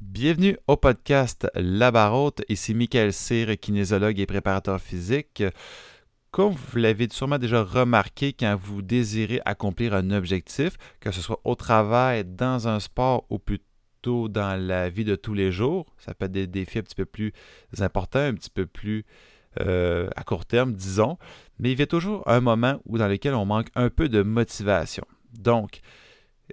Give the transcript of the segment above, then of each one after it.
Bienvenue au podcast La Barotte. Ici Michael Cyr, kinésologue et préparateur physique. Comme vous l'avez sûrement déjà remarqué, quand vous désirez accomplir un objectif, que ce soit au travail, dans un sport ou plutôt dans la vie de tous les jours, ça peut être des défis un petit peu plus importants, un petit peu plus euh, à court terme, disons, mais il y a toujours un moment où dans lequel on manque un peu de motivation. Donc,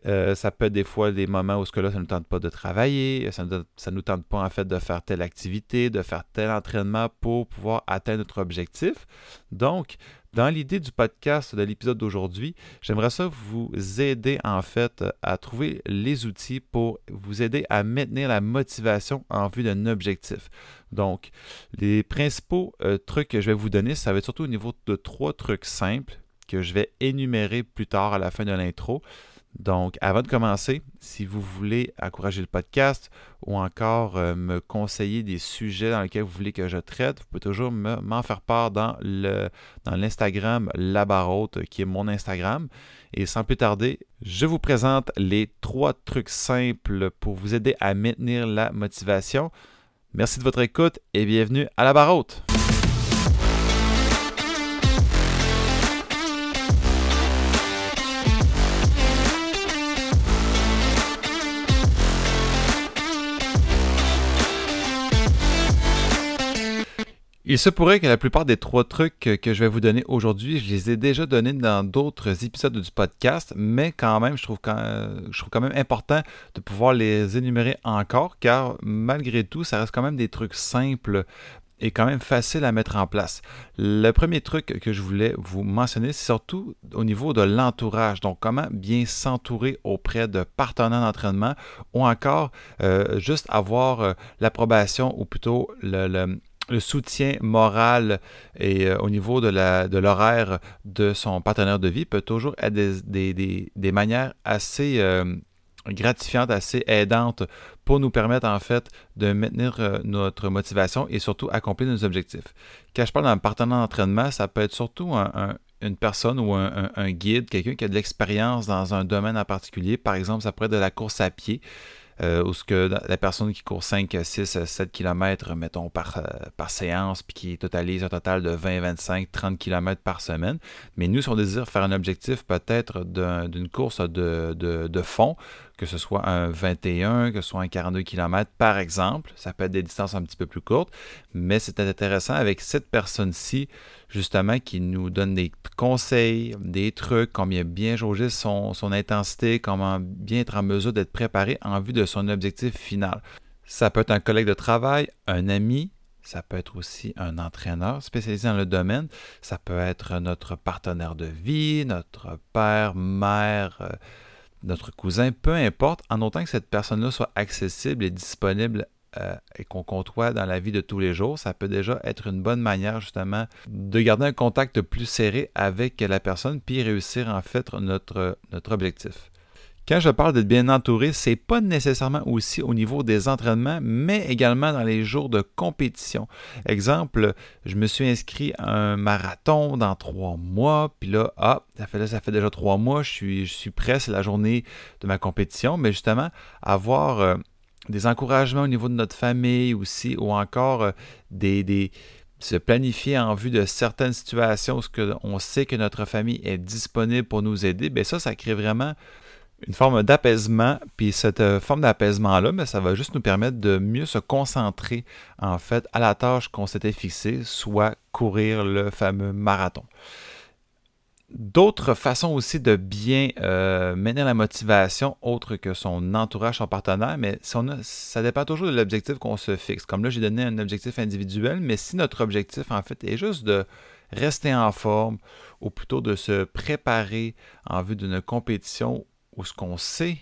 euh, ça peut être des fois des moments où ce que là, ça ne nous tente pas de travailler, ça ne nous tente pas en fait de faire telle activité, de faire tel entraînement pour pouvoir atteindre notre objectif. Donc, dans l'idée du podcast de l'épisode d'aujourd'hui, j'aimerais ça vous aider en fait à trouver les outils pour vous aider à maintenir la motivation en vue d'un objectif. Donc, les principaux euh, trucs que je vais vous donner, ça va être surtout au niveau de trois trucs simples que je vais énumérer plus tard à la fin de l'intro. Donc, avant de commencer, si vous voulez encourager le podcast ou encore euh, me conseiller des sujets dans lesquels vous voulez que je traite, vous pouvez toujours m'en faire part dans l'Instagram Labarote, qui est mon Instagram. Et sans plus tarder, je vous présente les trois trucs simples pour vous aider à maintenir la motivation. Merci de votre écoute et bienvenue à la Barote. Il se pourrait que la plupart des trois trucs que je vais vous donner aujourd'hui, je les ai déjà donnés dans d'autres épisodes du podcast, mais quand même, je trouve quand, même important de pouvoir les énumérer encore, car malgré tout, ça reste quand même des trucs simples et quand même faciles à mettre en place. Le premier truc que je voulais vous mentionner, c'est surtout au niveau de l'entourage. Donc, comment bien s'entourer auprès de partenaires d'entraînement ou encore euh, juste avoir euh, l'approbation ou plutôt le soutien moral et euh, au niveau de, la, de l'horaire de son partenaire de vie peut toujours être des, manières assez euh, gratifiantes, assez aidantes pour nous permettre en fait de maintenir euh, notre motivation et surtout accomplir nos objectifs. Quand je parle d'un partenaire d'entraînement, ça peut être surtout une personne ou un, un guide, quelqu'un qui a de l'expérience dans un domaine en particulier. Par exemple, ça pourrait être de la course à pied. Euh, où ce que la personne qui court 5, 6, 7 km, mettons, par, euh, par séance, puis qui totalise un total de 20, 25, 30 km par semaine. Mais nous, si on désire faire un objectif peut-être d'une course de fond, que ce soit un 21, que ce soit un 42 km par exemple. Ça peut être des distances un petit peu plus courtes, mais c'est intéressant avec cette personne-ci, justement, qui nous donne des conseils, des trucs, combien bien jauger son, son intensité, comment bien être en mesure d'être préparé en vue de son objectif final. Ça peut être un collègue de travail, un ami, ça peut être aussi un entraîneur spécialisé dans le domaine. Ça peut être notre partenaire de vie, notre père, mère, euh, notre cousin, peu importe, en autant que cette personne-là soit accessible et disponible euh, et qu'on côtoie dans la vie de tous les jours, ça peut déjà être une bonne manière justement de garder un contact plus serré avec la personne puis réussir en fait notre, notre objectif. Quand je parle d'être bien entouré, c'est pas nécessairement aussi au niveau des entraînements, mais également dans les jours de compétition. Exemple, je me suis inscrit à un marathon dans trois mois, puis là, ah, ça fait, déjà trois mois, je suis, je suis prêt, c'est la journée de ma compétition, mais justement, avoir euh, des encouragements au niveau de notre famille aussi, ou encore euh, des, se planifier en vue de certaines situations où on sait que notre famille est disponible pour nous aider, bien ça, ça crée vraiment une forme d'apaisement. Puis cette euh, forme d'apaisement-là, mais ben, ça va juste nous permettre de mieux se concentrer en fait à la tâche qu'on s'était fixée, soit courir le fameux marathon. D'autres façons aussi de bien euh, mener la motivation, autre que son entourage, son partenaire, mais ça dépend toujours de l'objectif qu'on se fixe. Comme là, j'ai donné un objectif individuel, mais si notre objectif, en fait, est juste de rester en forme, ou plutôt de se préparer en vue d'une compétition ou ce qu'on sait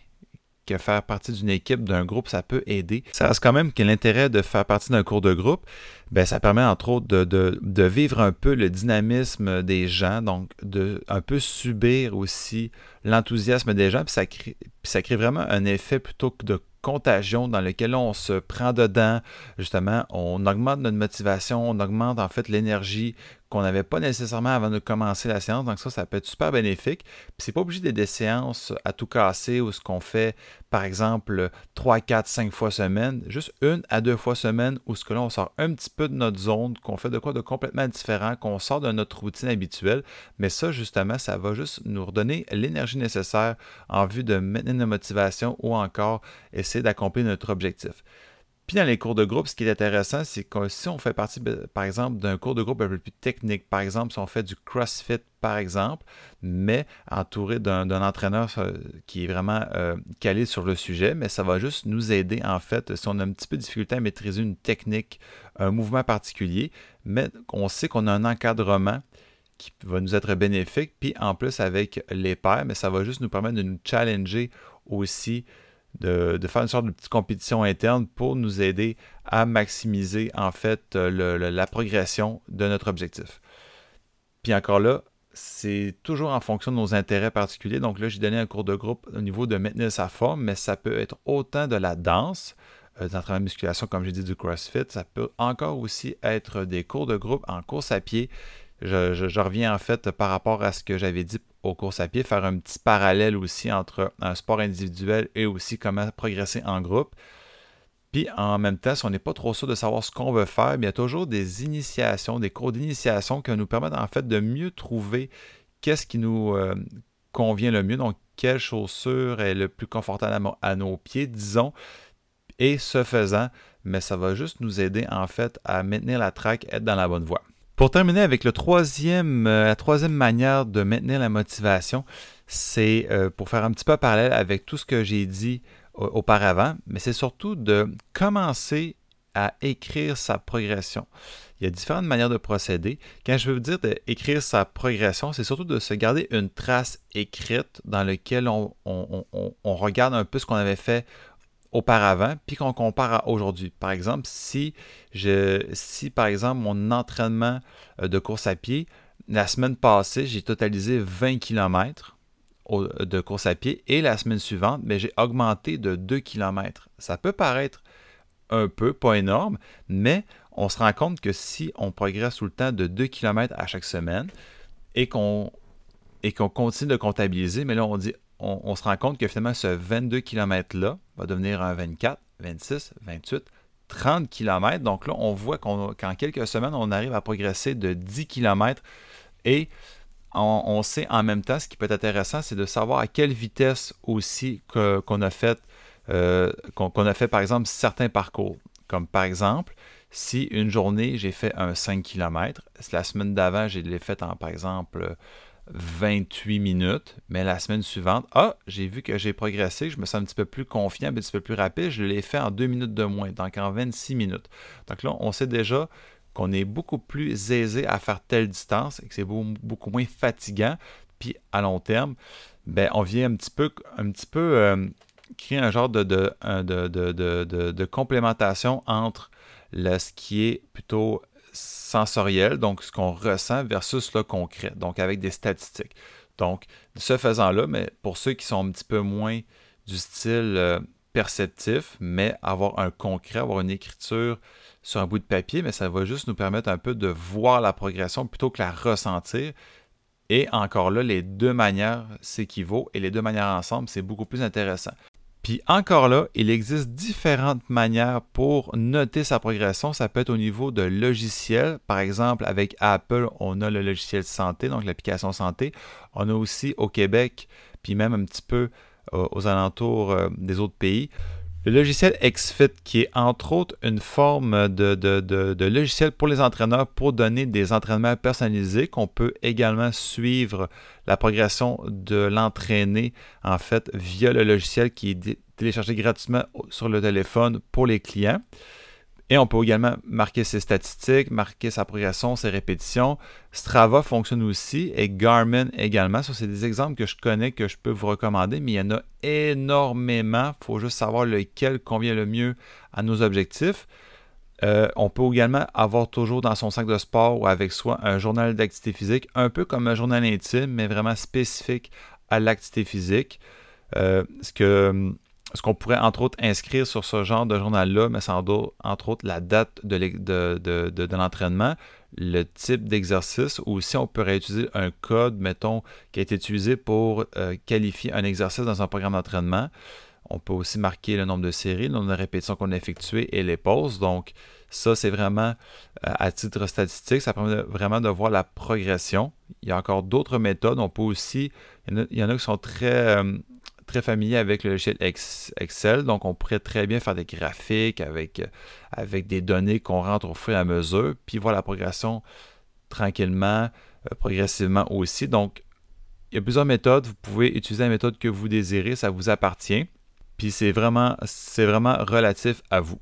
que faire partie d'une équipe, d'un groupe, ça peut aider. Ça reste quand même que l'intérêt de faire partie d'un cours de groupe, ben, ça permet entre autres de, vivre un peu le dynamisme des gens, donc de un peu subir aussi l'enthousiasme des gens, ça, crée, puis ça crée vraiment un effet plutôt que de contagion dans lequel on se prend dedans. Justement, on augmente notre motivation, on augmente en fait l'énergie qu'on n'avait pas nécessairement avant de commencer la séance. Donc ça, ça peut être super bénéfique. Puis c'est pas obligé d'être des séances à tout casser ou ce qu'on fait, par exemple, 3, 4, 5 fois semaine. Juste une à deux fois semaine où ce que là, on sort un petit peu de notre zone, qu'on fait de quoi de complètement différent, qu'on sort de notre routine habituelle. Mais ça, justement, ça va juste nous redonner l'énergie nécessaire en vue de maintenir notre motivation ou encore essayer d'accomplir notre objectif. Puis dans les cours de groupe, ce qui est intéressant, c'est que si on fait partie, ben, par exemple, d'un cours de groupe un peu plus technique, par exemple, si on fait du CrossFit, par exemple, mais entouré d'un entraîneur euh, qui est vraiment euh, calé sur le sujet, mais ça va juste nous aider, en fait, si on a un petit peu de difficulté à maîtriser une technique, un mouvement particulier, mais on sait qu'on a un encadrement qui va nous être bénéfique, puis en plus avec les pairs, mais ça va juste nous permettre de nous challenger aussi de, faire une sorte de petite compétition interne pour nous aider à maximiser en fait la progression de notre objectif. Puis encore là, c'est toujours en fonction de nos intérêts particuliers. Donc là, j'ai donné un cours de groupe au niveau de maintenir sa forme, mais ça peut être autant de la danse, euh, de l'entraînement de musculation, comme j'ai dit, du CrossFit. Ça peut encore aussi être des cours de groupe en course à pied. je reviens en fait par rapport à ce que j'avais dit aux courses à pied, faire un petit parallèle aussi entre un sport individuel et aussi comment progresser en groupe. Puis en même temps, si on n'est pas trop sûr de savoir ce qu'on veut faire, il y a toujours des initiations, des cours d'initiation qui nous permettent en fait de mieux trouver qu'est-ce qui nous euh, convient le mieux, donc quelle chaussure est le plus confortable à, nos pieds, disons. Et ce faisant, mais ça va juste nous aider en fait à maintenir la traque, être dans la bonne voie. Pour terminer avec euh, la troisième manière de maintenir la motivation, c'est euh, pour faire un petit peu parallèle avec tout ce que j'ai dit auparavant, mais c'est surtout de commencer à écrire sa progression. Il y a différentes manières de procéder. Quand je veux dire d'écrire sa progression, c'est surtout de se garder une trace écrite dans laquelle on regarde un peu ce qu'on avait fait auparavant, puis qu'on compare à aujourd'hui. Par exemple, si, je, par exemple mon entraînement euh, de course à pied, la semaine passée, j'ai totalisé 20 km de course à pied et la semaine suivante, mais j'ai augmenté de 2 km. Ça peut paraître un peu, pas énorme, mais on se rend compte que si on progresse tout le temps de 2 km à chaque semaine et qu'on et qu'on continue de comptabiliser, mais là on dit on, se rend compte que finalement, ce 22 km-là va devenir un 24, 26, 28, 30 km. Donc là, on voit qu'en quelques semaines, on arrive à progresser de 10 km et on, sait en même temps, ce qui peut être intéressant, c'est de savoir à quelle vitesse aussi qu'on a fait, euh, qu'on a fait par exemple certains parcours. Comme par exemple, si une journée j'ai fait un 5 km, la semaine d'avant, j'ai l'ai fait en par exemple 28 minutes, mais la semaine suivante, ah, j'ai vu que j'ai progressé, je me sens un petit peu plus confiant, un petit peu plus rapide, je l'ai fait en 2 minutes de moins, donc en 26 minutes. Donc là, on sait déjà qu'on est beaucoup plus aisé à faire telle distance et que c'est beaucoup, moins fatigant. Puis à long terme, ben, on vient un petit peu, un euh, créer un genre de, complémentation entre ce qui est plutôt sensoriel, donc ce qu'on ressent, versus le concret, donc avec des statistiques. Donc, ce faisant-là, mais pour ceux qui sont un petit peu moins du style euh, perceptif, mais avoir un concret, avoir une écriture sur un bout de papier, mais ça va juste nous permettre un peu de voir la progression plutôt que la ressentir. Et encore là, les deux manières s'équivaut et les deux manières ensemble, c'est beaucoup plus intéressant. Puis encore là, il existe différentes manières pour noter sa progression. Ça peut être au niveau de logiciels. Par exemple, avec Apple, on a le logiciel santé, donc l'application santé. On a aussi au Québec, puis même un petit peu euh, aux alentours euh, des autres pays, le logiciel XFIT, qui est entre autres une forme de, logiciel pour les entraîneurs pour donner des entraînements personnalisés, qu'on peut également suivre la progression de l'entraîné, en fait, via le logiciel qui est téléchargé gratuitement sur le téléphone pour les clients. Et on peut également marquer ses statistiques, marquer sa progression, ses répétitions. Strava fonctionne aussi et Garmin également. Ça, c'est des exemples que je connais, que je peux vous recommander, mais il y en a énormément. Il faut juste savoir lequel convient le mieux à nos objectifs. Euh, on peut également avoir toujours dans son sac de sport ou avec soi un journal d'activité physique, un peu comme un journal intime, mais vraiment spécifique à l'activité physique. Euh, ce que ce qu'on pourrait entre autres inscrire sur ce genre de journal-là, mais sans doute entre autres la date de, l'entraînement, le type d'exercice ou si on pourrait utiliser un code, mettons, qui a été utilisé pour euh, qualifier un exercice dans un programme d'entraînement. On peut aussi marquer le nombre de séries, le nombre de répétitions qu'on a effectuées et les pauses. Donc, ça, c'est vraiment euh, à titre statistique. Ça permet vraiment de voir la progression. Il y a encore d'autres méthodes. On peut aussi, il y en a, qui sont très, euh, très familiers avec le logiciel Excel. Donc, on pourrait très bien faire des graphiques avec, avec des données qu'on rentre au fur et à mesure, puis voir la progression tranquillement, euh, progressivement aussi. Donc, il y a plusieurs méthodes. Vous pouvez utiliser la méthode que vous désirez. Ça vous appartient. Puis c'est vraiment, c'est vraiment relatif à vous.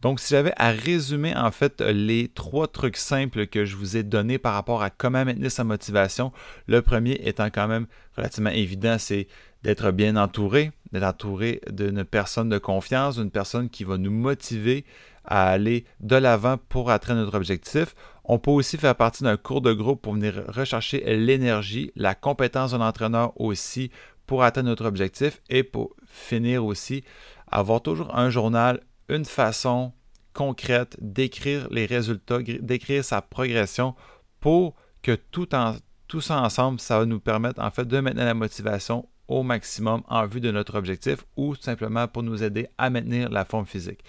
Donc, si j'avais à résumer en fait les trois trucs simples que je vous ai donnés par rapport à comment maintenir sa motivation, le premier étant quand même relativement évident, c'est d'être bien entouré, d'être entouré d'une personne de confiance, d'une personne qui va nous motiver à aller de l'avant pour atteindre notre objectif. On peut aussi faire partie d'un cours de groupe pour venir rechercher l'énergie, la compétence d'un entraîneur aussi pour atteindre notre objectif et pour finir aussi, avoir toujours un journal, une façon concrète d'écrire les résultats, d'écrire sa progression pour que tout, en, tout ça ensemble, ça va nous permettre en fait de maintenir la motivation au maximum en vue de notre objectif ou simplement pour nous aider à maintenir la forme physique.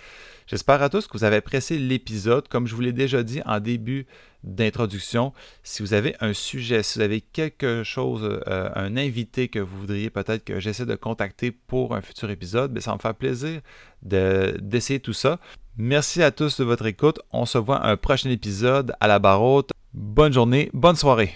J'espère à tous que vous avez apprécié l'épisode. Comme je vous l'ai déjà dit en début d'introduction, si vous avez un sujet, si vous avez quelque chose, euh, un invité que vous voudriez peut-être que j'essaie de contacter pour un futur épisode, bien, ça me fait plaisir d'essayer tout ça. Merci à tous de votre écoute. On se voit un prochain épisode à la barre haute. Bonne journée, bonne soirée.